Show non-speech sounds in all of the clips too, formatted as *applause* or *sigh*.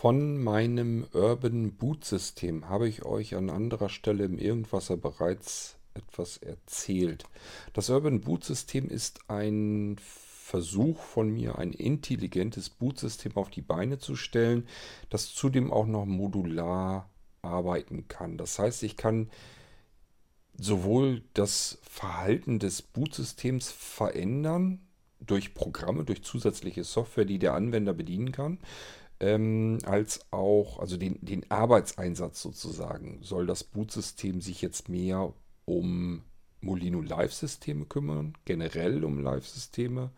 Von meinem Urban Boot System habe ich euch an anderer Stelle im Irgendwasser bereits etwas erzählt. Das Urban Boot System ist ein Versuch von mir, ein intelligentes Bootsystem auf die Beine zu stellen, das zudem auch noch modular arbeiten kann. Das heißt, ich kann sowohl das Verhalten des Bootsystems verändern durch Programme, durch zusätzliche Software, die der Anwender bedienen kann, ähm, als auch, also den, den Arbeitseinsatz sozusagen, soll das Bootsystem sich jetzt mehr um Molino Live-Systeme kümmern, generell um Live-Systeme,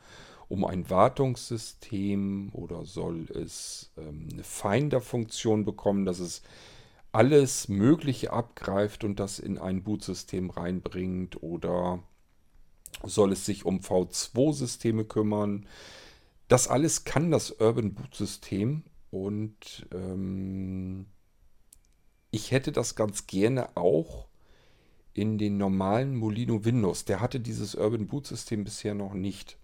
um ein Wartungssystem oder soll es ähm, eine Finder-Funktion bekommen, dass es alles Mögliche abgreift und das in ein Bootsystem reinbringt oder soll es sich um V2-Systeme kümmern. Das alles kann das Urban Boot System und ähm, ich hätte das ganz gerne auch in den normalen Molino Windows. Der hatte dieses Urban Boot System bisher noch nicht.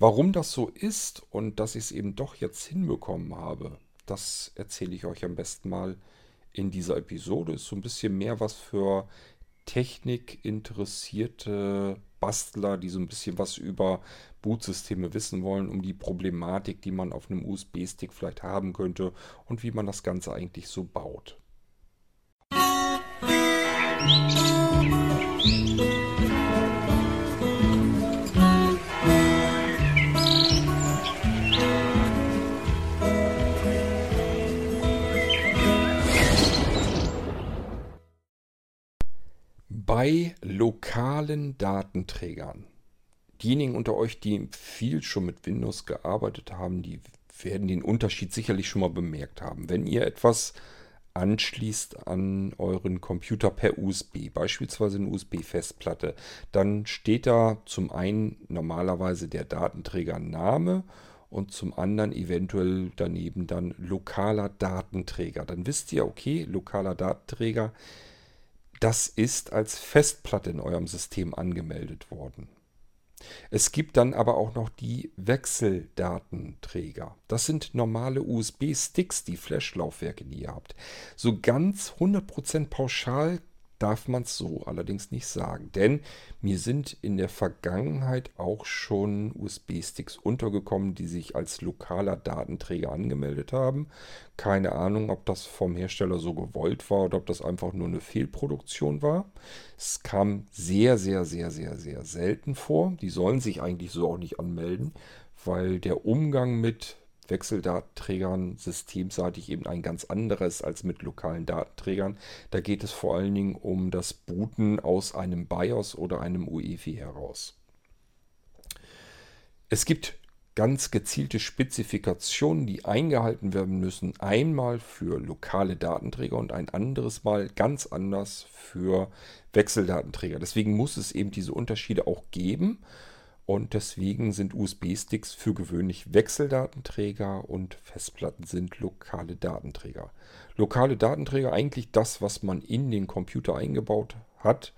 Warum das so ist und dass ich es eben doch jetzt hinbekommen habe, das erzähle ich euch am besten mal in dieser Episode. Ist so ein bisschen mehr was für Technik interessierte Bastler, die so ein bisschen was über Bootsysteme wissen wollen, um die Problematik, die man auf einem USB-Stick vielleicht haben könnte und wie man das Ganze eigentlich so baut. Bei lokalen Datenträgern diejenigen unter euch, die viel schon mit Windows gearbeitet haben, die werden den Unterschied sicherlich schon mal bemerkt haben. Wenn ihr etwas anschließt an euren Computer per USB, beispielsweise eine USB-Festplatte, dann steht da zum einen normalerweise der Datenträgername und zum anderen eventuell daneben dann lokaler Datenträger. Dann wisst ihr, okay, lokaler Datenträger, das ist als Festplatte in eurem System angemeldet worden. Es gibt dann aber auch noch die Wechseldatenträger. Das sind normale USB-Sticks, die Flash-Laufwerke, die ihr habt. So ganz 100% pauschal darf man es so allerdings nicht sagen. Denn mir sind in der Vergangenheit auch schon USB-Sticks untergekommen, die sich als lokaler Datenträger angemeldet haben. Keine Ahnung, ob das vom Hersteller so gewollt war oder ob das einfach nur eine Fehlproduktion war. Es kam sehr, sehr, sehr, sehr, sehr selten vor. Die sollen sich eigentlich so auch nicht anmelden, weil der Umgang mit Wechseldatenträgern systemseitig eben ein ganz anderes als mit lokalen Datenträgern. Da geht es vor allen Dingen um das Booten aus einem BIOS oder einem UEFI heraus. Es gibt ganz gezielte Spezifikationen, die eingehalten werden müssen. Einmal für lokale Datenträger und ein anderes Mal ganz anders für Wechseldatenträger. Deswegen muss es eben diese Unterschiede auch geben. Und deswegen sind USB-Sticks für gewöhnlich Wechseldatenträger und Festplatten sind lokale Datenträger. Lokale Datenträger eigentlich das, was man in den Computer eingebaut hat.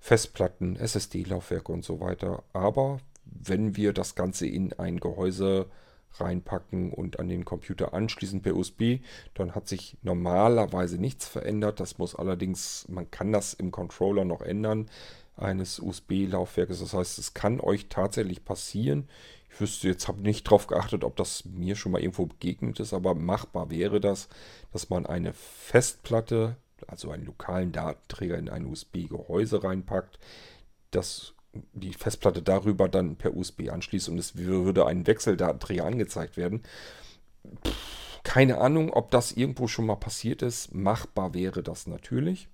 Festplatten, SSD-Laufwerke und so weiter. Aber wenn wir das Ganze in ein Gehäuse reinpacken und an den Computer anschließen per USB, dann hat sich normalerweise nichts verändert. Das muss allerdings, man kann das im Controller noch ändern eines USB-Laufwerkes. Das heißt, es kann euch tatsächlich passieren. Ich wüsste jetzt, habe nicht darauf geachtet, ob das mir schon mal irgendwo begegnet ist, aber machbar wäre das, dass man eine Festplatte, also einen lokalen Datenträger in ein USB-Gehäuse reinpackt, dass die Festplatte darüber dann per USB anschließt und es würde ein Wechseldatenträger angezeigt werden. keine Ahnung, ob das irgendwo schon mal passiert ist. Machbar wäre das natürlich.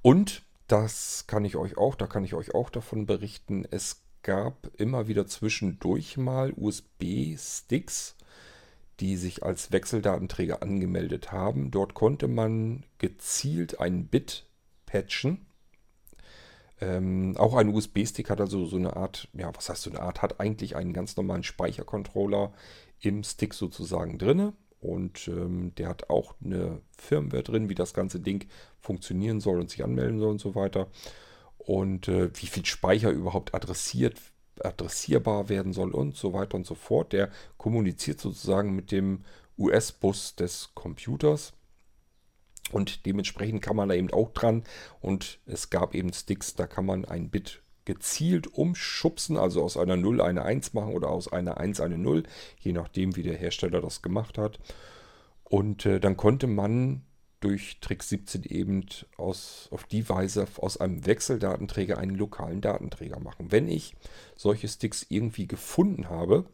Und das kann ich euch auch, da kann ich euch auch davon berichten. Es gab immer wieder zwischendurch mal USB-Sticks, die sich als Wechseldatenträger angemeldet haben. Dort konnte man gezielt ein Bit patchen. Ähm, auch ein USB-Stick hat also so eine Art, ja, was heißt so eine Art, hat eigentlich einen ganz normalen Speichercontroller im Stick sozusagen drinne. Und ähm, der hat auch eine Firmware drin, wie das ganze Ding funktionieren soll und sich anmelden soll und so weiter. Und äh, wie viel Speicher überhaupt adressiert, adressierbar werden soll und so weiter und so fort. Der kommuniziert sozusagen mit dem US-Bus des Computers. Und dementsprechend kann man da eben auch dran. Und es gab eben Sticks, da kann man ein Bit gezielt umschubsen, also aus einer 0 eine 1 machen oder aus einer 1 eine 0, je nachdem, wie der Hersteller das gemacht hat. Und äh, dann konnte man durch Trick 17 eben aus, auf die Weise aus einem Wechseldatenträger einen lokalen Datenträger machen. Wenn ich solche Sticks irgendwie gefunden habe,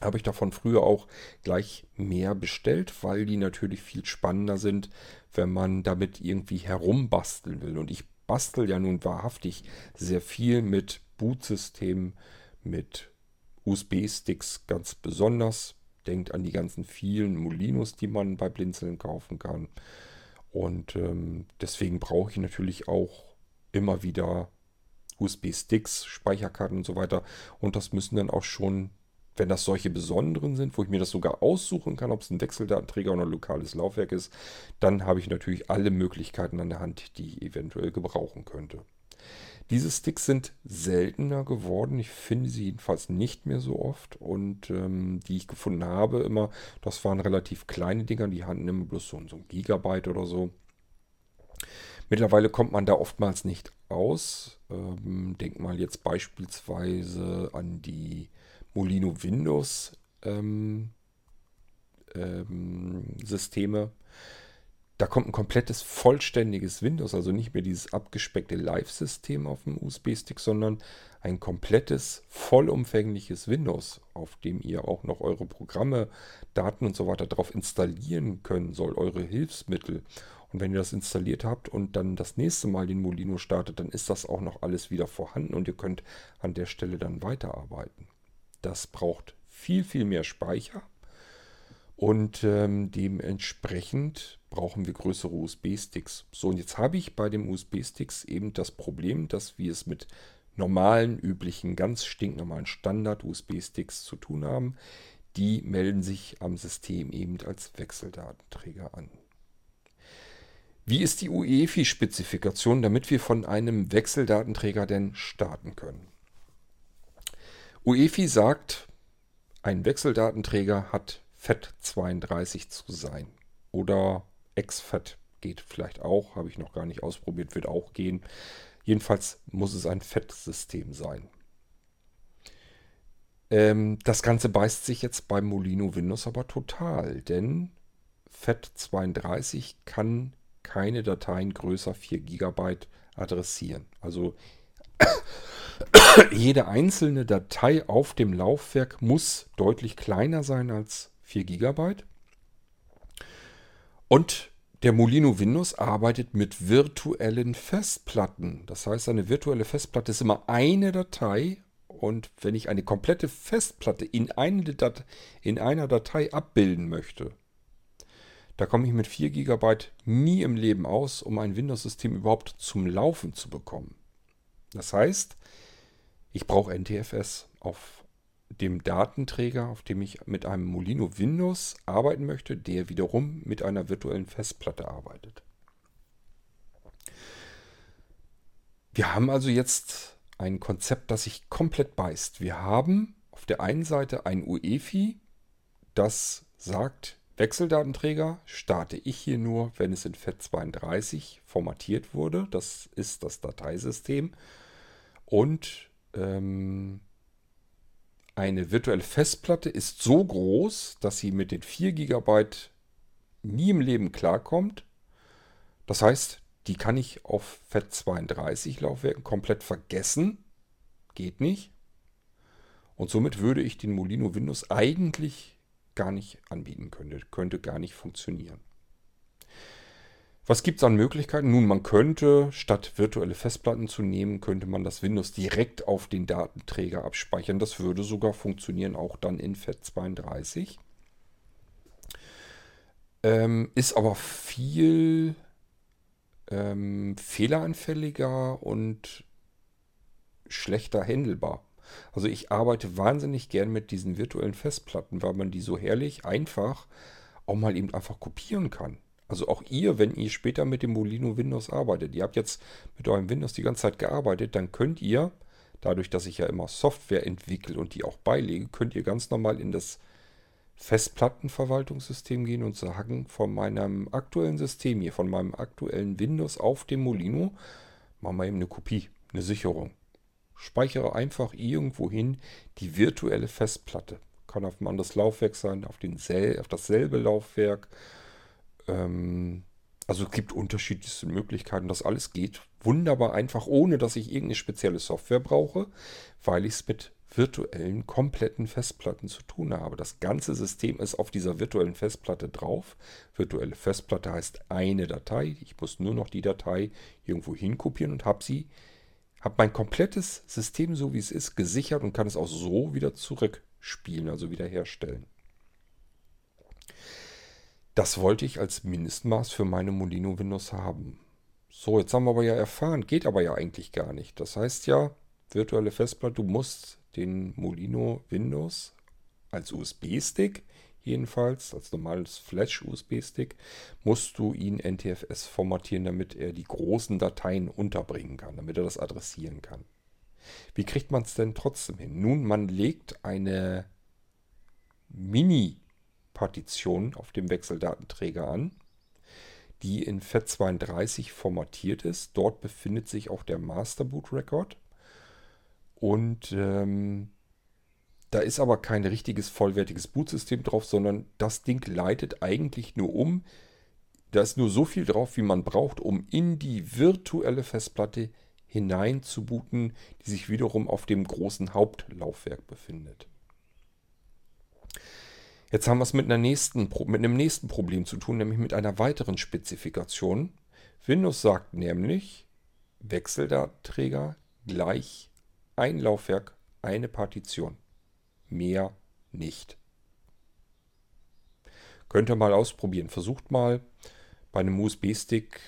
habe ich davon früher auch gleich mehr bestellt, weil die natürlich viel spannender sind, wenn man damit irgendwie herumbasteln will. Und ich bastel ja nun wahrhaftig sehr viel mit Bootsystemen, mit USB-Sticks ganz besonders. Denkt an die ganzen vielen Molinos, die man bei Blinzeln kaufen kann. Und ähm, deswegen brauche ich natürlich auch immer wieder USB-Sticks, Speicherkarten und so weiter. Und das müssen dann auch schon wenn das solche besonderen sind, wo ich mir das sogar aussuchen kann, ob es ein Wechseldatenträger oder ein lokales Laufwerk ist, dann habe ich natürlich alle Möglichkeiten an der Hand, die ich eventuell gebrauchen könnte. Diese Sticks sind seltener geworden. Ich finde sie jedenfalls nicht mehr so oft. Und ähm, die ich gefunden habe, immer, das waren relativ kleine Dinger. Die hatten immer bloß so, so ein Gigabyte oder so. Mittlerweile kommt man da oftmals nicht aus. Ähm, denk mal jetzt beispielsweise an die Molino Windows ähm, ähm, Systeme. Da kommt ein komplettes vollständiges Windows, also nicht mehr dieses abgespeckte Live-System auf dem USB-Stick, sondern ein komplettes, vollumfängliches Windows, auf dem ihr auch noch eure Programme, Daten und so weiter drauf installieren können soll, eure Hilfsmittel. Und wenn ihr das installiert habt und dann das nächste Mal den Molino startet, dann ist das auch noch alles wieder vorhanden und ihr könnt an der Stelle dann weiterarbeiten. Das braucht viel, viel mehr Speicher. Und ähm, dementsprechend brauchen wir größere USB-Sticks. So, und jetzt habe ich bei den USB-Sticks eben das Problem, dass wir es mit normalen, üblichen, ganz stinknormalen Standard-USB-Sticks zu tun haben. Die melden sich am System eben als Wechseldatenträger an. Wie ist die UEFI-Spezifikation, damit wir von einem Wechseldatenträger denn starten können? UEFI sagt, ein Wechseldatenträger hat FAT32 zu sein. Oder XFAT geht vielleicht auch, habe ich noch gar nicht ausprobiert, wird auch gehen. Jedenfalls muss es ein FAT-System sein. Ähm, das Ganze beißt sich jetzt beim Molino Windows aber total, denn FAT32 kann keine Dateien größer 4 GB adressieren. Also *coughs* jede einzelne Datei auf dem Laufwerk muss deutlich kleiner sein als 4 GB. Und der Molino Windows arbeitet mit virtuellen Festplatten. Das heißt, eine virtuelle Festplatte ist immer eine Datei. Und wenn ich eine komplette Festplatte in, eine Dat in einer Datei abbilden möchte, da komme ich mit 4 GB nie im Leben aus, um ein Windows-System überhaupt zum Laufen zu bekommen. Das heißt, ich brauche NTFS auf dem Datenträger, auf dem ich mit einem Molino Windows arbeiten möchte, der wiederum mit einer virtuellen Festplatte arbeitet. Wir haben also jetzt ein Konzept, das sich komplett beißt. Wir haben auf der einen Seite ein UEFI, das sagt, Wechseldatenträger starte ich hier nur, wenn es in FAT32 formatiert wurde. Das ist das Dateisystem. Und ähm, eine virtuelle Festplatte ist so groß, dass sie mit den 4 GB nie im Leben klarkommt. Das heißt, die kann ich auf FAT32 Laufwerken komplett vergessen. Geht nicht. Und somit würde ich den Molino Windows eigentlich gar nicht anbieten können. Könnte gar nicht funktionieren. Was gibt es an Möglichkeiten? Nun, man könnte, statt virtuelle Festplatten zu nehmen, könnte man das Windows direkt auf den Datenträger abspeichern. Das würde sogar funktionieren, auch dann in FAT32. Ähm, ist aber viel ähm, fehleranfälliger und schlechter handelbar. Also ich arbeite wahnsinnig gern mit diesen virtuellen Festplatten, weil man die so herrlich einfach auch mal eben einfach kopieren kann. Also auch ihr, wenn ihr später mit dem Molino Windows arbeitet, ihr habt jetzt mit eurem Windows die ganze Zeit gearbeitet, dann könnt ihr, dadurch, dass ich ja immer Software entwickle und die auch beilege, könnt ihr ganz normal in das Festplattenverwaltungssystem gehen und sagen, von meinem aktuellen System hier, von meinem aktuellen Windows auf dem Molino, machen wir eben eine Kopie, eine Sicherung. Speichere einfach irgendwohin die virtuelle Festplatte. Kann auf ein anderes Laufwerk sein, auf, den auf dasselbe Laufwerk. Ähm, also es gibt unterschiedlichste Möglichkeiten. Das alles geht wunderbar einfach, ohne dass ich irgendeine spezielle Software brauche, weil ich es mit virtuellen, kompletten Festplatten zu tun habe. Das ganze System ist auf dieser virtuellen Festplatte drauf. Virtuelle Festplatte heißt eine Datei. Ich muss nur noch die Datei irgendwo hinkopieren und habe sie, habe mein komplettes System, so wie es ist, gesichert und kann es auch so wieder zurückspielen, also wiederherstellen. Das wollte ich als Mindestmaß für meine Molino Windows haben. So, jetzt haben wir aber ja erfahren, geht aber ja eigentlich gar nicht. Das heißt ja, virtuelle Festplatte, du musst den Molino Windows als USB-Stick, jedenfalls als normales Flash-USB-Stick, musst du ihn NTFS formatieren, damit er die großen Dateien unterbringen kann, damit er das adressieren kann. Wie kriegt man es denn trotzdem hin? Nun, man legt eine Mini-Partition auf dem Wechseldatenträger an, die in FAT32 formatiert ist. Dort befindet sich auch der Master Boot Record. Und ähm, da ist aber kein richtiges vollwertiges Bootsystem drauf, sondern das Ding leitet eigentlich nur um. Da ist nur so viel drauf, wie man braucht, um in die virtuelle Festplatte hinein zu booten, die sich wiederum auf dem großen Hauptlaufwerk befindet. Jetzt haben wir es mit, einer nächsten, mit einem nächsten Problem zu tun, nämlich mit einer weiteren Spezifikation. Windows sagt nämlich, Wechseldatenträger gleich ein Laufwerk, eine Partition. Mehr nicht. Könnt ihr mal ausprobieren. Versucht mal bei einem USB-Stick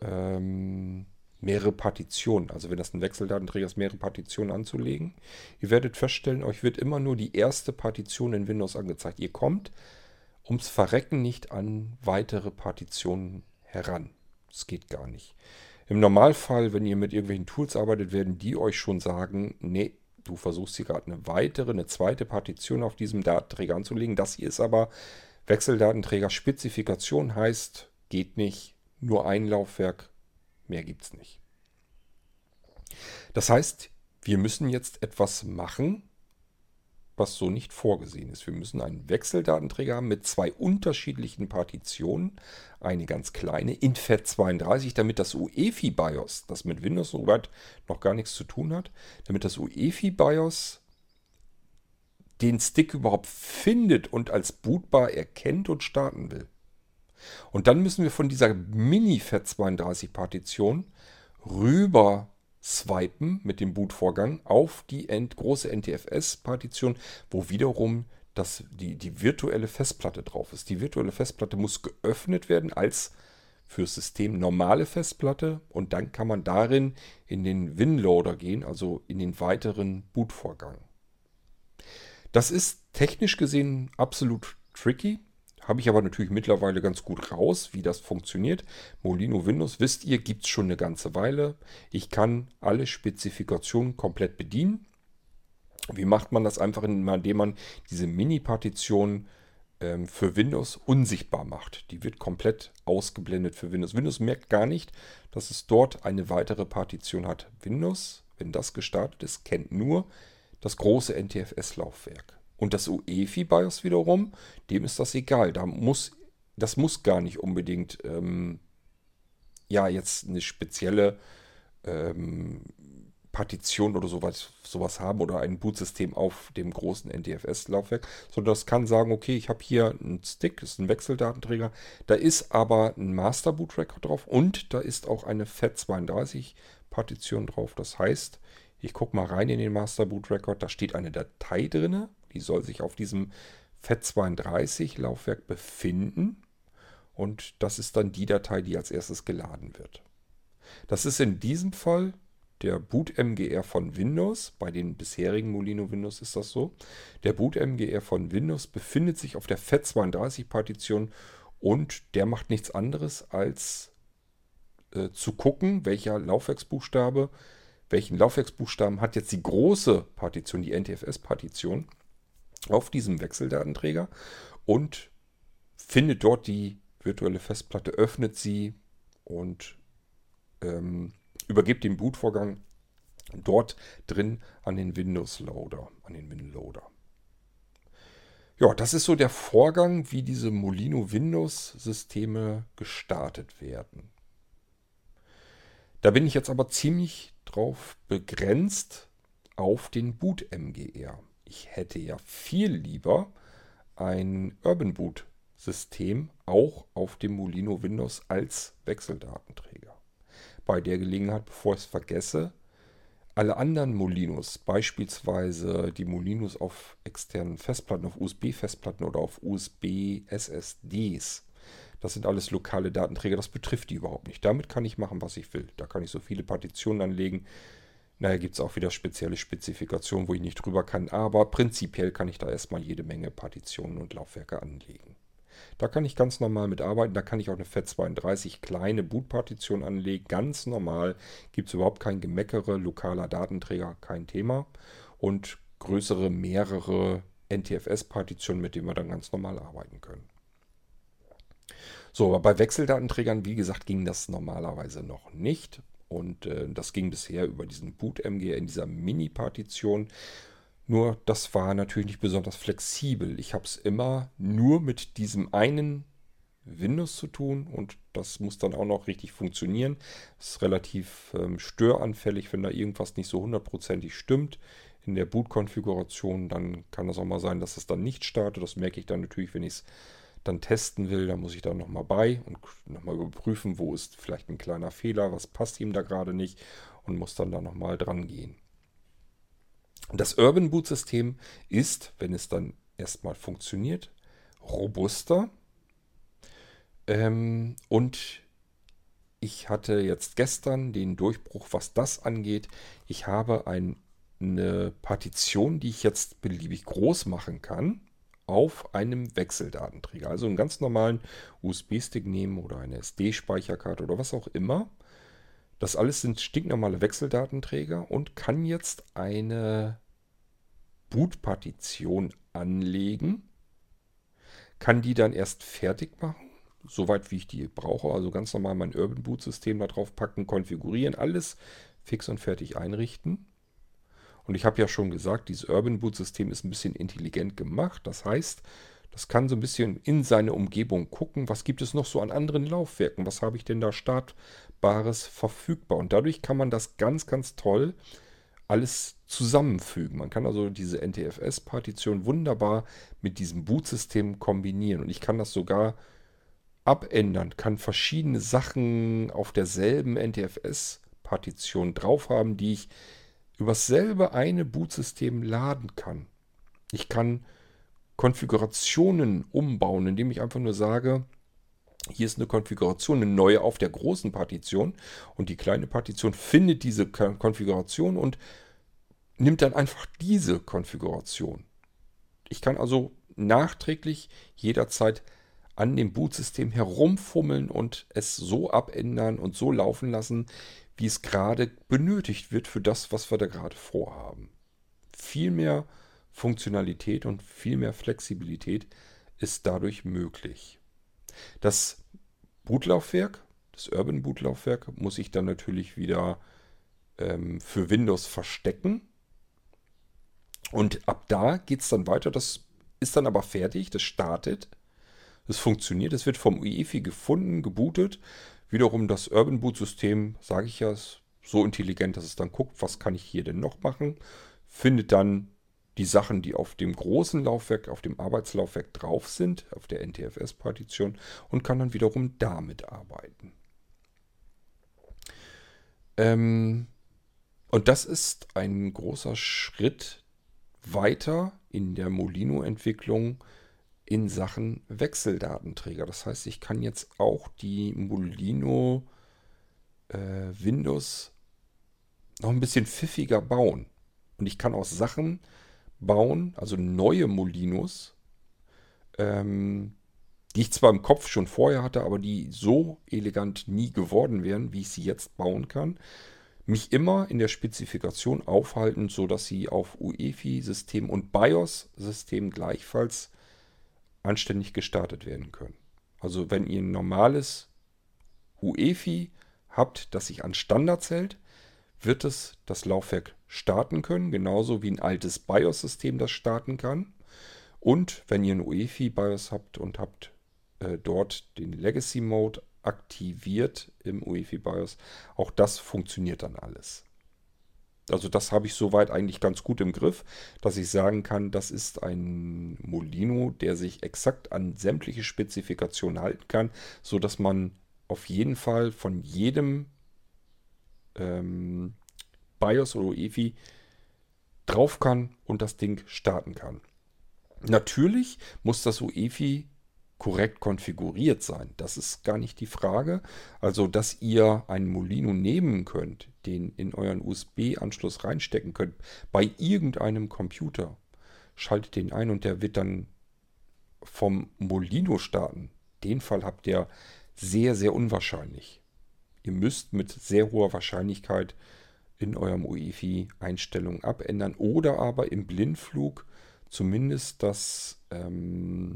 ähm, mehrere Partitionen, also wenn das ein Wechseldatenträger ist, mehrere Partitionen anzulegen. Ihr werdet feststellen, euch wird immer nur die erste Partition in Windows angezeigt. Ihr kommt ums Verrecken nicht an weitere Partitionen heran. Das geht gar nicht. Im Normalfall, wenn ihr mit irgendwelchen Tools arbeitet, werden die euch schon sagen, nee, du versuchst hier gerade eine weitere, eine zweite Partition auf diesem Datenträger anzulegen. Das hier ist aber Wechseldatenträger Spezifikation, heißt, geht nicht, nur ein Laufwerk, mehr gibt es nicht. Das heißt, wir müssen jetzt etwas machen, was so nicht vorgesehen ist. Wir müssen einen Wechseldatenträger haben mit zwei unterschiedlichen Partitionen. Eine ganz kleine in FAT32, damit das UEFI BIOS, das mit Windows soweit noch gar nichts zu tun hat, damit das UEFI BIOS den Stick überhaupt findet und als bootbar erkennt und starten will. Und dann müssen wir von dieser Mini-FAT32-Partition rüber swipen mit dem Bootvorgang auf die große NTFS-Partition, wo wiederum das, die, die virtuelle Festplatte drauf ist. Die virtuelle Festplatte muss geöffnet werden als fürs System normale Festplatte und dann kann man darin in den WinLoader gehen, also in den weiteren Bootvorgang. Das ist technisch gesehen absolut tricky. Habe ich aber natürlich mittlerweile ganz gut raus, wie das funktioniert. Molino Windows, wisst ihr, gibt es schon eine ganze Weile. Ich kann alle Spezifikationen komplett bedienen. Wie macht man das einfach, indem man diese Mini-Partition ähm, für Windows unsichtbar macht? Die wird komplett ausgeblendet für Windows. Windows merkt gar nicht, dass es dort eine weitere Partition hat. Windows, wenn das gestartet ist, kennt nur das große NTFS-Laufwerk. Und das UEFI-BIOS wiederum, dem ist das egal. Da muss, das muss gar nicht unbedingt ähm, ja jetzt eine spezielle ähm, Partition oder sowas, sowas haben oder ein Bootsystem auf dem großen NTFS-Laufwerk, sondern das kann sagen, okay, ich habe hier einen Stick, das ist ein Wechseldatenträger, da ist aber ein Master Boot Record drauf und da ist auch eine FAT32-Partition drauf. Das heißt, ich gucke mal rein in den Master Boot Record, da steht eine Datei drin, die soll sich auf diesem FAT32-Laufwerk befinden. Und das ist dann die Datei, die als erstes geladen wird. Das ist in diesem Fall der Boot-MGR von Windows. Bei den bisherigen Molino Windows ist das so. Der Boot-MGR von Windows befindet sich auf der FAT32-Partition und der macht nichts anderes als äh, zu gucken, welcher Laufwerksbuchstabe, welchen Laufwerksbuchstaben hat jetzt die große Partition, die NTFS-Partition auf diesem Wechseldatenträger und findet dort die virtuelle Festplatte, öffnet sie und ähm, übergibt den Bootvorgang dort drin an den Windows Loader, an den WinLoader. Ja, das ist so der Vorgang, wie diese Molino Windows Systeme gestartet werden. Da bin ich jetzt aber ziemlich drauf begrenzt auf den Boot MGR. Ich hätte ja viel lieber ein Urban Boot System auch auf dem Molino Windows als Wechseldatenträger. Bei der Gelegenheit, bevor ich es vergesse, alle anderen Molinos, beispielsweise die Molinos auf externen Festplatten, auf USB-Festplatten oder auf USB-SSDs, das sind alles lokale Datenträger, das betrifft die überhaupt nicht. Damit kann ich machen, was ich will. Da kann ich so viele Partitionen anlegen. Naja, gibt es auch wieder spezielle Spezifikationen, wo ich nicht drüber kann, aber prinzipiell kann ich da erstmal jede Menge Partitionen und Laufwerke anlegen. Da kann ich ganz normal mit arbeiten. Da kann ich auch eine FAT32 kleine Bootpartition anlegen. Ganz normal. Gibt es überhaupt kein Gemeckere. Lokaler Datenträger, kein Thema. Und größere, mehrere NTFS-Partitionen, mit denen wir dann ganz normal arbeiten können. So, aber bei Wechseldatenträgern, wie gesagt, ging das normalerweise noch nicht. Und äh, das ging bisher über diesen Boot-MG in dieser Mini-Partition. Nur das war natürlich nicht besonders flexibel. Ich habe es immer nur mit diesem einen Windows zu tun und das muss dann auch noch richtig funktionieren. Es ist relativ ähm, störanfällig, wenn da irgendwas nicht so hundertprozentig stimmt in der Boot-Konfiguration. Dann kann das auch mal sein, dass es dann nicht startet. Das merke ich dann natürlich, wenn ich es dann testen will. Da muss ich dann nochmal bei und nochmal überprüfen, wo ist vielleicht ein kleiner Fehler, was passt ihm da gerade nicht und muss dann da nochmal dran gehen. Das Urban Boot System ist, wenn es dann erstmal funktioniert, robuster. Ähm, und ich hatte jetzt gestern den Durchbruch, was das angeht. Ich habe ein, eine Partition, die ich jetzt beliebig groß machen kann, auf einem Wechseldatenträger. Also einen ganz normalen USB-Stick nehmen oder eine SD-Speicherkarte oder was auch immer. Das alles sind stinknormale Wechseldatenträger und kann jetzt eine Bootpartition anlegen, kann die dann erst fertig machen, soweit wie ich die brauche, also ganz normal mein Urban Boot System da drauf packen, konfigurieren, alles fix und fertig einrichten. Und ich habe ja schon gesagt, dieses Urban Boot System ist ein bisschen intelligent gemacht. Das heißt, das kann so ein bisschen in seine Umgebung gucken, was gibt es noch so an anderen Laufwerken, was habe ich denn da startbares verfügbar. Und dadurch kann man das ganz, ganz toll alles zusammenfügen. Man kann also diese NTFS-Partition wunderbar mit diesem Boot-System kombinieren. Und ich kann das sogar abändern, kann verschiedene Sachen auf derselben NTFS-Partition drauf haben, die ich über dasselbe eine Bootsystem laden kann. Ich kann Konfigurationen umbauen, indem ich einfach nur sage, hier ist eine Konfiguration, eine neue auf der großen Partition und die kleine Partition findet diese Konfiguration und nimmt dann einfach diese Konfiguration. Ich kann also nachträglich jederzeit an dem Bootsystem herumfummeln und es so abändern und so laufen lassen, wie es gerade benötigt wird für das, was wir da gerade vorhaben. Viel mehr Funktionalität und viel mehr Flexibilität ist dadurch möglich. Das Bootlaufwerk, das Urban Bootlaufwerk, muss ich dann natürlich wieder ähm, für Windows verstecken. Und ab da geht es dann weiter. Das ist dann aber fertig, das startet. Das funktioniert, es wird vom UEFI gefunden, gebootet. Wiederum das Urban Boot System, sage ich ja, ist so intelligent, dass es dann guckt, was kann ich hier denn noch machen. Findet dann die Sachen, die auf dem großen Laufwerk, auf dem Arbeitslaufwerk drauf sind, auf der NTFS-Partition und kann dann wiederum damit arbeiten. Ähm, und das ist ein großer Schritt weiter in der Molino-Entwicklung in Sachen Wechseldatenträger. Das heißt, ich kann jetzt auch die Molino äh, Windows noch ein bisschen pfiffiger bauen. Und ich kann auch Sachen bauen, also neue Molinos, ähm, die ich zwar im Kopf schon vorher hatte, aber die so elegant nie geworden wären, wie ich sie jetzt bauen kann, mich immer in der Spezifikation aufhalten, sodass sie auf UEFI-System und BIOS-System gleichfalls anständig gestartet werden können. Also wenn ihr ein normales UEFI habt, das sich an Standards hält, wird es das Laufwerk starten können, genauso wie ein altes BIOS-System das starten kann. Und wenn ihr ein UEFI BIOS habt und habt äh, dort den Legacy Mode aktiviert im UEFI BIOS, auch das funktioniert dann alles. Also das habe ich soweit eigentlich ganz gut im Griff, dass ich sagen kann, das ist ein Molino, der sich exakt an sämtliche Spezifikationen halten kann, sodass man auf jeden Fall von jedem ähm, BIOS oder UEFI drauf kann und das Ding starten kann. Natürlich muss das UEFI korrekt konfiguriert sein. Das ist gar nicht die Frage. Also, dass ihr einen Molino nehmen könnt, den in euren USB-Anschluss reinstecken könnt, bei irgendeinem Computer, schaltet den ein und der wird dann vom Molino starten. Den Fall habt ihr sehr, sehr unwahrscheinlich. Ihr müsst mit sehr hoher Wahrscheinlichkeit in eurem UEFI Einstellungen abändern oder aber im Blindflug zumindest das ähm,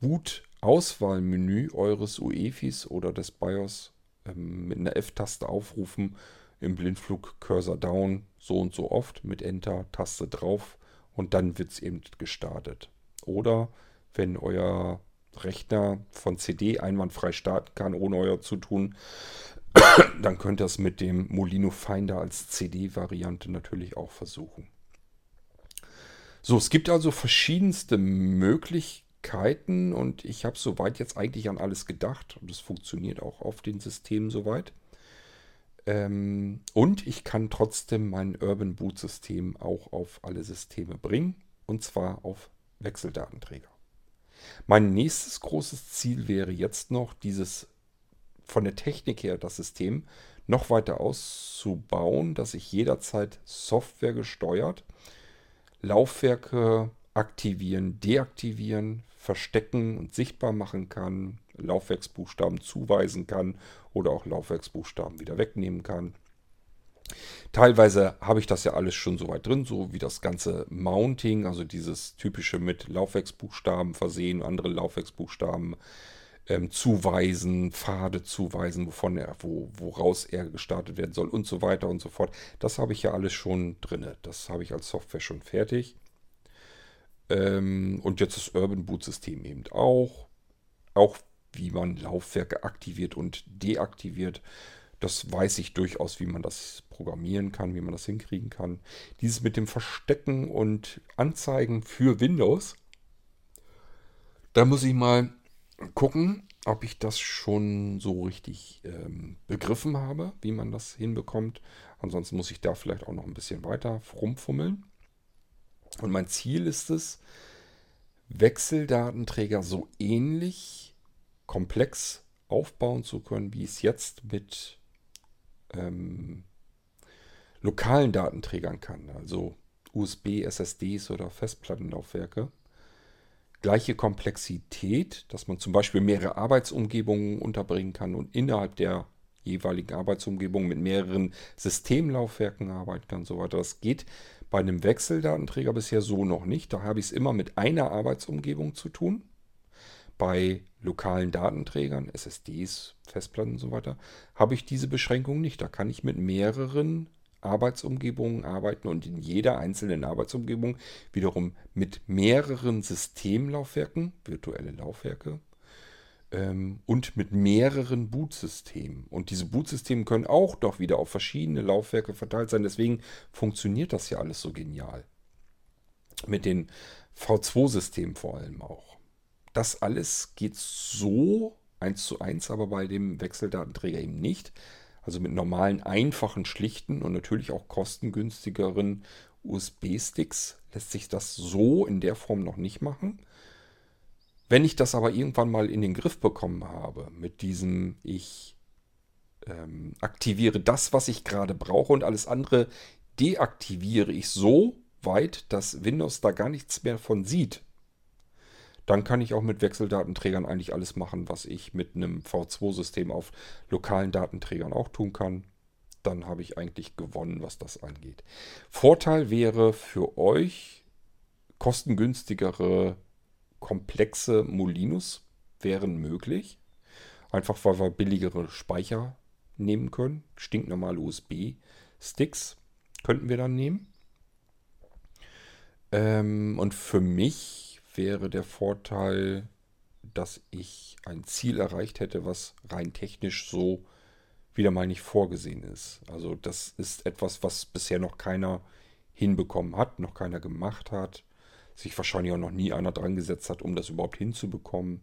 Boot-Auswahlmenü eures UEFIs oder des BIOS ähm, mit einer F-Taste aufrufen, im Blindflug Cursor down, so und so oft mit Enter, Taste drauf und dann wird es eben gestartet. Oder wenn euer Rechner von CD einwandfrei starten kann, ohne euer Zutun, *coughs* dann könnt ihr es mit dem Molino Finder als CD-Variante natürlich auch versuchen. So, es gibt also verschiedenste Möglichkeiten und ich habe soweit jetzt eigentlich an alles gedacht und es funktioniert auch auf den Systemen soweit. Ähm, und ich kann trotzdem mein Urban Boot System auch auf alle Systeme bringen und zwar auf Wechseldatenträger. Mein nächstes großes Ziel wäre jetzt noch, dieses von der Technik her das System noch weiter auszubauen, dass ich jederzeit Software gesteuert Laufwerke aktivieren, deaktivieren, verstecken und sichtbar machen kann, Laufwerksbuchstaben zuweisen kann oder auch Laufwerksbuchstaben wieder wegnehmen kann. Teilweise habe ich das ja alles schon so weit drin, so wie das ganze Mounting, also dieses typische mit Laufwerksbuchstaben versehen, andere Laufwerksbuchstaben ähm, zuweisen, Pfade zuweisen, wovon er, wo, woraus er gestartet werden soll und so weiter und so fort. Das habe ich ja alles schon drin. Das habe ich als Software schon fertig. Ähm, und jetzt das Urban Boot System eben auch. Auch wie man Laufwerke aktiviert und deaktiviert. Das weiß ich durchaus, wie man das programmieren kann, wie man das hinkriegen kann. Dieses mit dem Verstecken und Anzeigen für Windows. Da muss ich mal gucken, ob ich das schon so richtig ähm, begriffen habe, wie man das hinbekommt. Ansonsten muss ich da vielleicht auch noch ein bisschen weiter rumfummeln. Und mein Ziel ist es, Wechseldatenträger so ähnlich komplex aufbauen zu können, wie es jetzt mit ähm, lokalen Datenträgern kann, also USB, SSDs oder Festplattenlaufwerke gleiche Komplexität, dass man zum Beispiel mehrere Arbeitsumgebungen unterbringen kann und innerhalb der jeweiligen Arbeitsumgebung mit mehreren Systemlaufwerken arbeiten kann und so weiter. Das geht bei einem Wechseldatenträger bisher so noch nicht. Da habe ich es immer mit einer Arbeitsumgebung zu tun. Bei lokalen Datenträgern, SSDs, Festplatten und so weiter, habe ich diese Beschränkung nicht. Da kann ich mit mehreren Arbeitsumgebungen arbeiten und in jeder einzelnen Arbeitsumgebung wiederum mit mehreren Systemlaufwerken, virtuelle Laufwerke, ähm, und mit mehreren Bootsystemen. Und diese Bootsysteme können auch doch wieder auf verschiedene Laufwerke verteilt sein. Deswegen funktioniert das ja alles so genial. Mit den V2-Systemen vor allem auch. Das alles geht so eins zu eins, aber bei dem Wechseldatenträger eben nicht. Also mit normalen, einfachen, schlichten und natürlich auch kostengünstigeren USB-Sticks lässt sich das so in der Form noch nicht machen. Wenn ich das aber irgendwann mal in den Griff bekommen habe, mit diesem ich ähm, aktiviere das, was ich gerade brauche und alles andere deaktiviere ich so weit, dass Windows da gar nichts mehr von sieht, dann kann ich auch mit Wechseldatenträgern eigentlich alles machen, was ich mit einem V2-System auf lokalen Datenträgern auch tun kann. dann habe ich eigentlich gewonnen, was das angeht. Vorteil wäre für euch kostengünstigere, komplexe Molinos wären möglich. Einfach weil wir billigere Speicher nehmen können. Stinknormale USB-Sticks könnten wir dann nehmen. Ähm, und für mich wäre der Vorteil, dass ich ein Ziel erreicht hätte, was rein technisch so wieder mal nicht vorgesehen ist. Also das ist etwas, was bisher noch keiner hinbekommen hat, noch keiner gemacht hat, sich wahrscheinlich auch noch nie einer dran gesetzt hat, um das überhaupt hinzubekommen.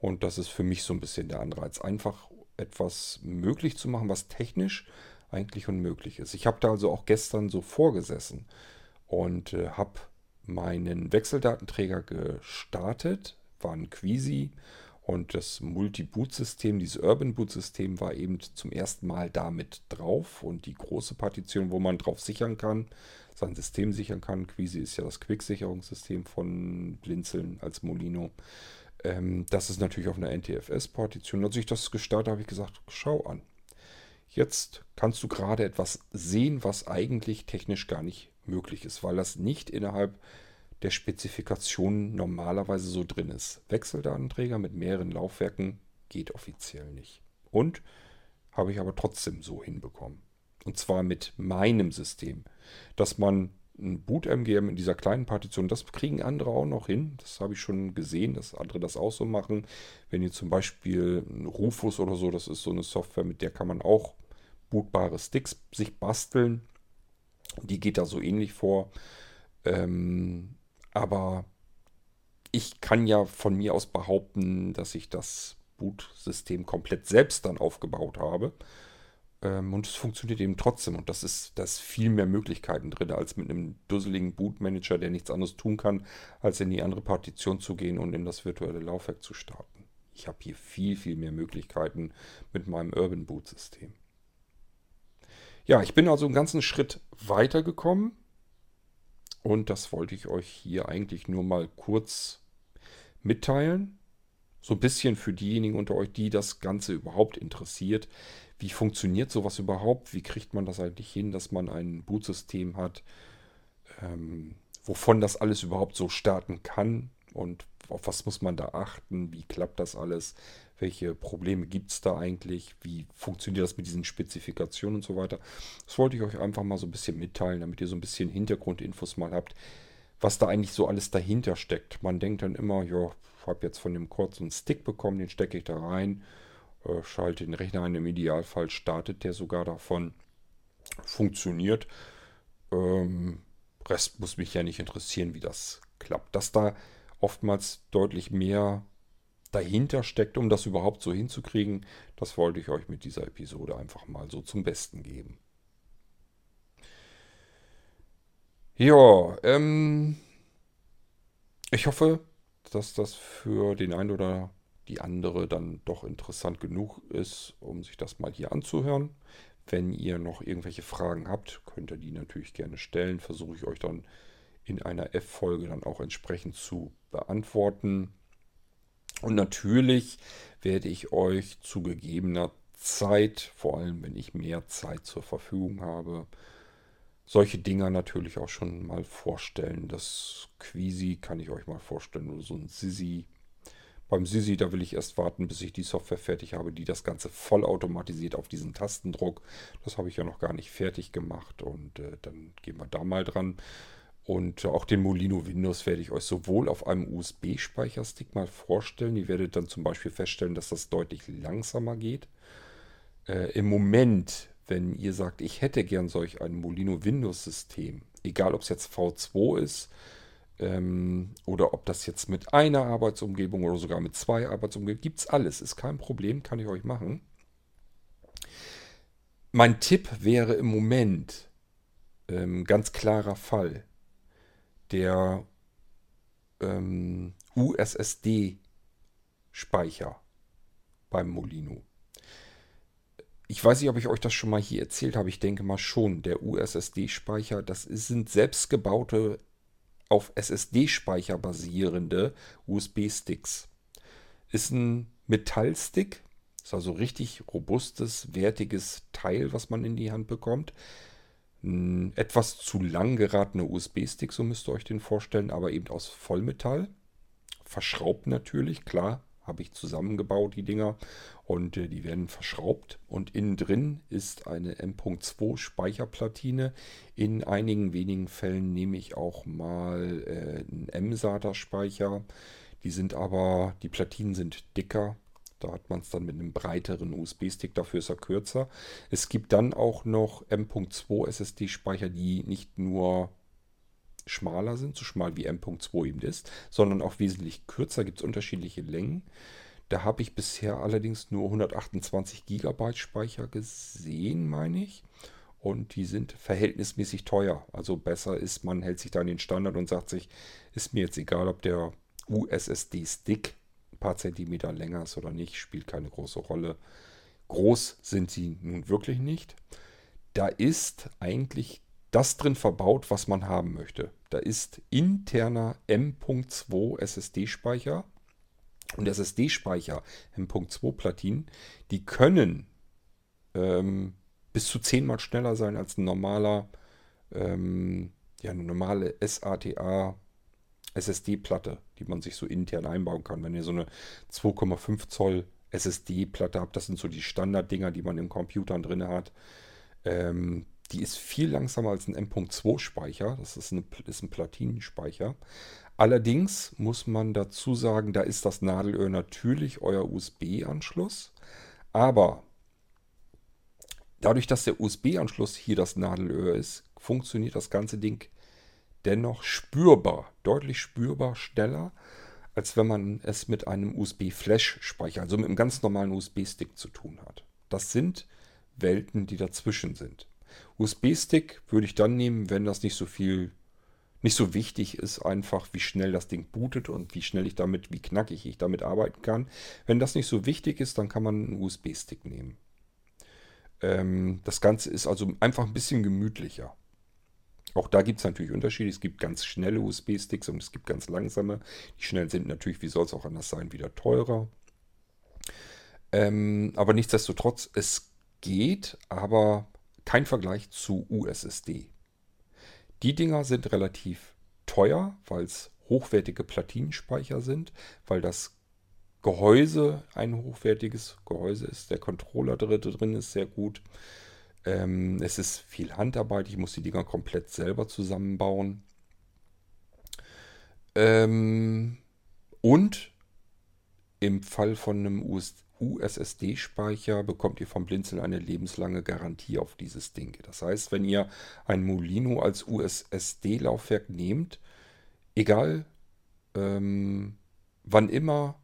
Und das ist für mich so ein bisschen der Anreiz, einfach etwas möglich zu machen, was technisch eigentlich unmöglich ist. Ich habe da also auch gestern so vorgesessen und äh, habe meinen Wechseldatenträger gestartet, war ein Quisi und das Multi-Boot-System, dieses Urban-Boot-System war eben zum ersten Mal damit drauf und die große Partition, wo man drauf sichern kann, sein System sichern kann. Quisi ist ja das Quick-Sicherungssystem von Blinzeln als Molino. Ähm, das ist natürlich auf einer NTFS-Partition. Als ich das gestartet habe, ich gesagt, schau an. Jetzt kannst du gerade etwas sehen, was eigentlich technisch gar nicht möglich ist, weil das nicht innerhalb der Spezifikation normalerweise so drin ist. Wechseldatenträger mit mehreren Laufwerken geht offiziell nicht. Und habe ich aber trotzdem so hinbekommen. Und zwar mit meinem System. Dass man ein Boot-MGM in dieser kleinen Partition, das kriegen andere auch noch hin. Das habe ich schon gesehen, dass andere das auch so machen. Wenn ihr zum Beispiel Rufus oder so, das ist so eine Software, mit der kann man auch bootbare Sticks sich basteln. Die geht da so ähnlich vor. Ähm, aber ich kann ja von mir aus behaupten, dass ich das Boot-System komplett selbst dann aufgebaut habe. Ähm, und es funktioniert eben trotzdem. Und das ist, da ist viel mehr Möglichkeiten drin, als mit einem dusseligen Bootmanager, der nichts anderes tun kann, als in die andere Partition zu gehen und in das virtuelle Laufwerk zu starten. Ich habe hier viel, viel mehr Möglichkeiten mit meinem Urban Boot System. Ja, ich bin also einen ganzen Schritt weitergekommen. Und das wollte ich euch hier eigentlich nur mal kurz mitteilen. So ein bisschen für diejenigen unter euch, die das Ganze überhaupt interessiert. Wie funktioniert sowas überhaupt? Wie kriegt man das eigentlich hin, dass man ein Bootsystem hat, ähm, wovon das alles überhaupt so starten kann? Und auf was muss man da achten? Wie klappt das alles? Welche Probleme gibt es da eigentlich? Wie funktioniert das mit diesen Spezifikationen und so weiter? Das wollte ich euch einfach mal so ein bisschen mitteilen, damit ihr so ein bisschen Hintergrundinfos mal habt, was da eigentlich so alles dahinter steckt. Man denkt dann immer, ja, habe jetzt von dem einen Stick bekommen, den stecke ich da rein, äh, schalte den Rechner ein. Im Idealfall startet der sogar davon. Funktioniert. Ähm, Rest muss mich ja nicht interessieren, wie das klappt. Dass da oftmals deutlich mehr dahinter steckt, um das überhaupt so hinzukriegen, das wollte ich euch mit dieser Episode einfach mal so zum Besten geben. Ja, ähm, ich hoffe, dass das für den einen oder die andere dann doch interessant genug ist, um sich das mal hier anzuhören. Wenn ihr noch irgendwelche Fragen habt, könnt ihr die natürlich gerne stellen. Versuche ich euch dann in einer F-Folge dann auch entsprechend zu beantworten. Und natürlich werde ich euch zu gegebener Zeit, vor allem wenn ich mehr Zeit zur Verfügung habe, solche Dinger natürlich auch schon mal vorstellen. Das Quisi kann ich euch mal vorstellen oder so ein Sisi. Beim Sisi, da will ich erst warten, bis ich die Software fertig habe, die das Ganze vollautomatisiert auf diesen Tastendruck. Das habe ich ja noch gar nicht fertig gemacht und äh, dann gehen wir da mal dran. Und auch den Molino Windows werde ich euch sowohl auf einem USB-Speicherstick mal vorstellen. Ihr werdet dann zum Beispiel feststellen, dass das deutlich langsamer geht. Äh, Im Moment, wenn ihr sagt, ich hätte gern solch ein Molino Windows-System, egal ob es jetzt V2 ist ähm, oder ob das jetzt mit einer Arbeitsumgebung oder sogar mit zwei Arbeitsumgebungen, gibt es alles. Ist kein Problem, kann ich euch machen. Mein Tipp wäre im Moment ähm, ganz klarer Fall der ähm, USSD-Speicher beim Molino. Ich weiß nicht, ob ich euch das schon mal hier erzählt habe. Ich denke mal schon. Der USSD-Speicher, das sind selbstgebaute, auf SSD-Speicher basierende USB-Sticks. Ist ein Metallstick, Ist also richtig robustes, wertiges Teil, was man in die Hand bekommt. Ein etwas zu lang geratener USB-Stick, so müsst ihr euch den vorstellen, aber eben aus Vollmetall. Verschraubt natürlich, klar, habe ich zusammengebaut, die Dinger. Und äh, die werden verschraubt. Und innen drin ist eine M.2 Speicherplatine. In einigen wenigen Fällen nehme ich auch mal äh, einen M-SATA-Speicher. Die sind aber, die Platinen sind dicker. Da hat man es dann mit einem breiteren USB-Stick, dafür ist er kürzer. Es gibt dann auch noch M.2 SSD-Speicher, die nicht nur schmaler sind, so schmal wie M.2 eben ist, sondern auch wesentlich kürzer, gibt es unterschiedliche Längen. Da habe ich bisher allerdings nur 128 GB Speicher gesehen, meine ich. Und die sind verhältnismäßig teuer. Also besser ist, man hält sich da an den Standard und sagt sich, ist mir jetzt egal, ob der USSD-Stick ein paar Zentimeter länger ist oder nicht, spielt keine große Rolle. Groß sind sie nun wirklich nicht. Da ist eigentlich das drin verbaut, was man haben möchte. Da ist interner M.2 SSD-Speicher und SSD-Speicher M.2-Platinen, die können ähm, bis zu zehnmal schneller sein als ein normaler, ähm, ja, eine normale SATA SSD-Platte, die man sich so intern einbauen kann. Wenn ihr so eine 2,5 Zoll SSD-Platte habt, das sind so die Standarddinger, die man in Computern drin hat. Ähm, die ist viel langsamer als ein M.2-Speicher. Das ist, eine, ist ein Platinenspeicher. Allerdings muss man dazu sagen, da ist das Nadelöhr natürlich euer USB-Anschluss. Aber dadurch, dass der USB-Anschluss hier das Nadelöhr ist, funktioniert das ganze Ding dennoch spürbar, deutlich spürbar schneller, als wenn man es mit einem USB-Flash-Speicher, also mit einem ganz normalen USB-Stick zu tun hat. Das sind Welten, die dazwischen sind. USB-Stick würde ich dann nehmen, wenn das nicht so viel, nicht so wichtig ist, einfach wie schnell das Ding bootet und wie schnell ich damit, wie knackig ich damit arbeiten kann. Wenn das nicht so wichtig ist, dann kann man einen USB-Stick nehmen. Ähm, das Ganze ist also einfach ein bisschen gemütlicher. Auch da gibt es natürlich Unterschiede. Es gibt ganz schnelle USB-Sticks und es gibt ganz langsame. Die schnell sind natürlich, wie soll es auch anders sein, wieder teurer. Ähm, aber nichtsdestotrotz, es geht, aber kein Vergleich zu USSD. Die Dinger sind relativ teuer, weil es hochwertige Platinenspeicher sind, weil das Gehäuse ein hochwertiges Gehäuse ist. Der Controller drin ist sehr gut. Ähm, es ist viel Handarbeit. Ich muss die Dinger komplett selber zusammenbauen. Ähm, und im Fall von einem USB USSD-Speicher bekommt ihr vom Blinzeln eine lebenslange Garantie auf dieses Ding. Das heißt, wenn ihr ein Molino als USSD-Laufwerk nehmt, egal ähm, wann immer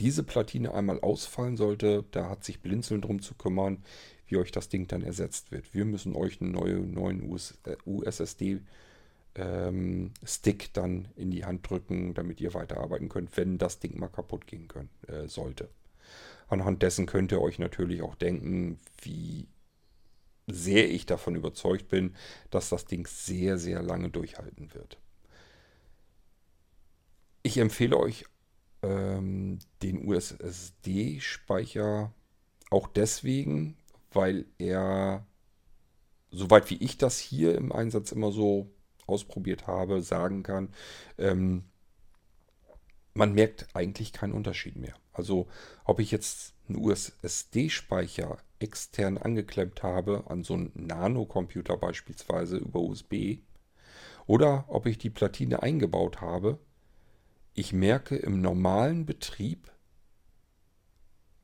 diese Platine einmal ausfallen sollte, da hat sich Blinzeln drum zu kümmern, wie euch das Ding dann ersetzt wird. Wir müssen euch einen neue, neuen US, äh, USSD ähm, Stick dann in die Hand drücken, damit ihr weiterarbeiten könnt, wenn das Ding mal kaputt gehen können, äh, sollte. Anhand dessen könnt ihr euch natürlich auch denken, wie sehr ich davon überzeugt bin, dass das Ding sehr, sehr lange durchhalten wird. Ich empfehle euch ähm, den USSD-Speicher auch deswegen, weil er, soweit wie ich das hier im Einsatz immer so ausprobiert habe, sagen kann, ähm, man merkt eigentlich keinen Unterschied mehr. Also ob ich jetzt einen USSD-Speicher extern angeklemmt habe an so einen Nano-Computer beispielsweise über USB oder ob ich die Platine eingebaut habe, ich merke im normalen Betrieb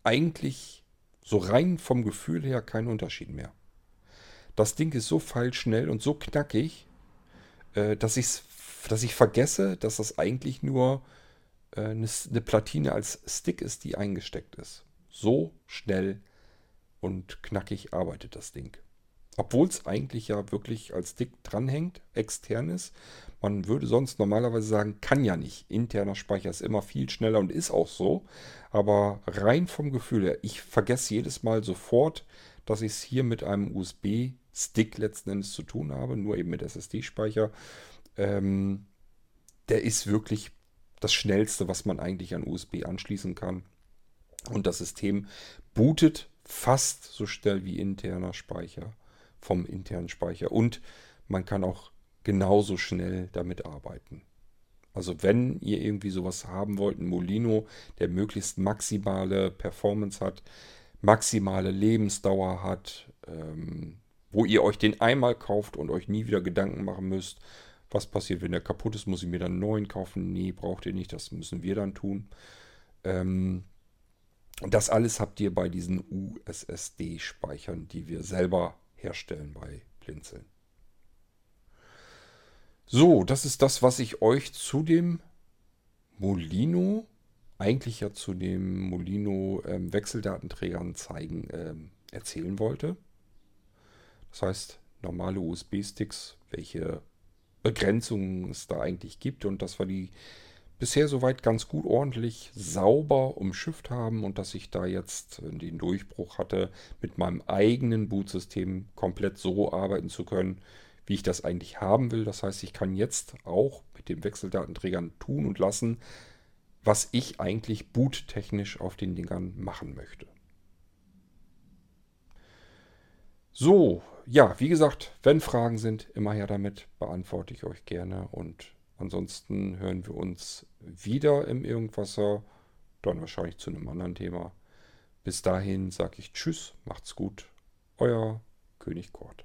eigentlich so rein vom Gefühl her keinen Unterschied mehr. Das Ding ist so feilschnell und so knackig, äh, dass, dass ich vergesse, dass das eigentlich nur eine, eine Platine als Stick ist, die eingesteckt ist. So schnell und knackig arbeitet das Ding. Obwohl es eigentlich ja wirklich als Stick dranhängt, extern ist. Man würde sonst normalerweise sagen, kann ja nicht. Interner Speicher ist immer viel schneller und ist auch so. Aber rein vom Gefühl her, ich vergesse jedes Mal sofort, dass ich es hier mit einem USB-Stick letzten Endes zu tun habe, nur eben mit SSD-Speicher. Ähm, der ist wirklich das schnellste, was man eigentlich an USB anschließen kann. Und das System bootet fast so schnell wie interner Speicher vom internen Speicher und man kann auch genauso schnell damit arbeiten. Also wenn ihr irgendwie sowas haben wollt, ein Molino, der möglichst maximale Performance hat, maximale Lebensdauer hat, ähm, wo ihr euch den einmal kauft und euch nie wieder Gedanken machen müsst, was passiert, wenn der kaputt ist, muss ich mir dann einen neuen kaufen? Nee, braucht ihr nicht, das müssen wir dann tun. Ähm, das alles habt ihr bei diesen USSD-Speichern, die wir selber herstellen bei Blinzeln. So, das ist das, was ich euch zu dem Molino, eigentlich ja zu dem Molino ähm, Wechseldatenträgern zeigen, ähm, erzählen wollte. Das heißt, normale USB-Sticks, welche Begrenzungen es da eigentlich gibt und dass wir die bisher soweit ganz gut ordentlich sauber umschifft haben und dass ich da jetzt den Durchbruch hatte, mit meinem eigenen Bootsystem komplett so arbeiten zu können, wie ich das eigentlich haben will. Das heißt, ich kann jetzt auch mit den Wechseldatenträgern tun und lassen, was ich eigentlich boottechnisch auf den Dingern machen möchte. So, ja, wie gesagt, wenn Fragen sind, immer her damit, beantworte ich euch gerne. Und ansonsten hören wir uns wieder im Irgendwasser, dann wahrscheinlich zu einem anderen Thema. Bis dahin sage ich Tschüss, macht's gut, euer König Kort.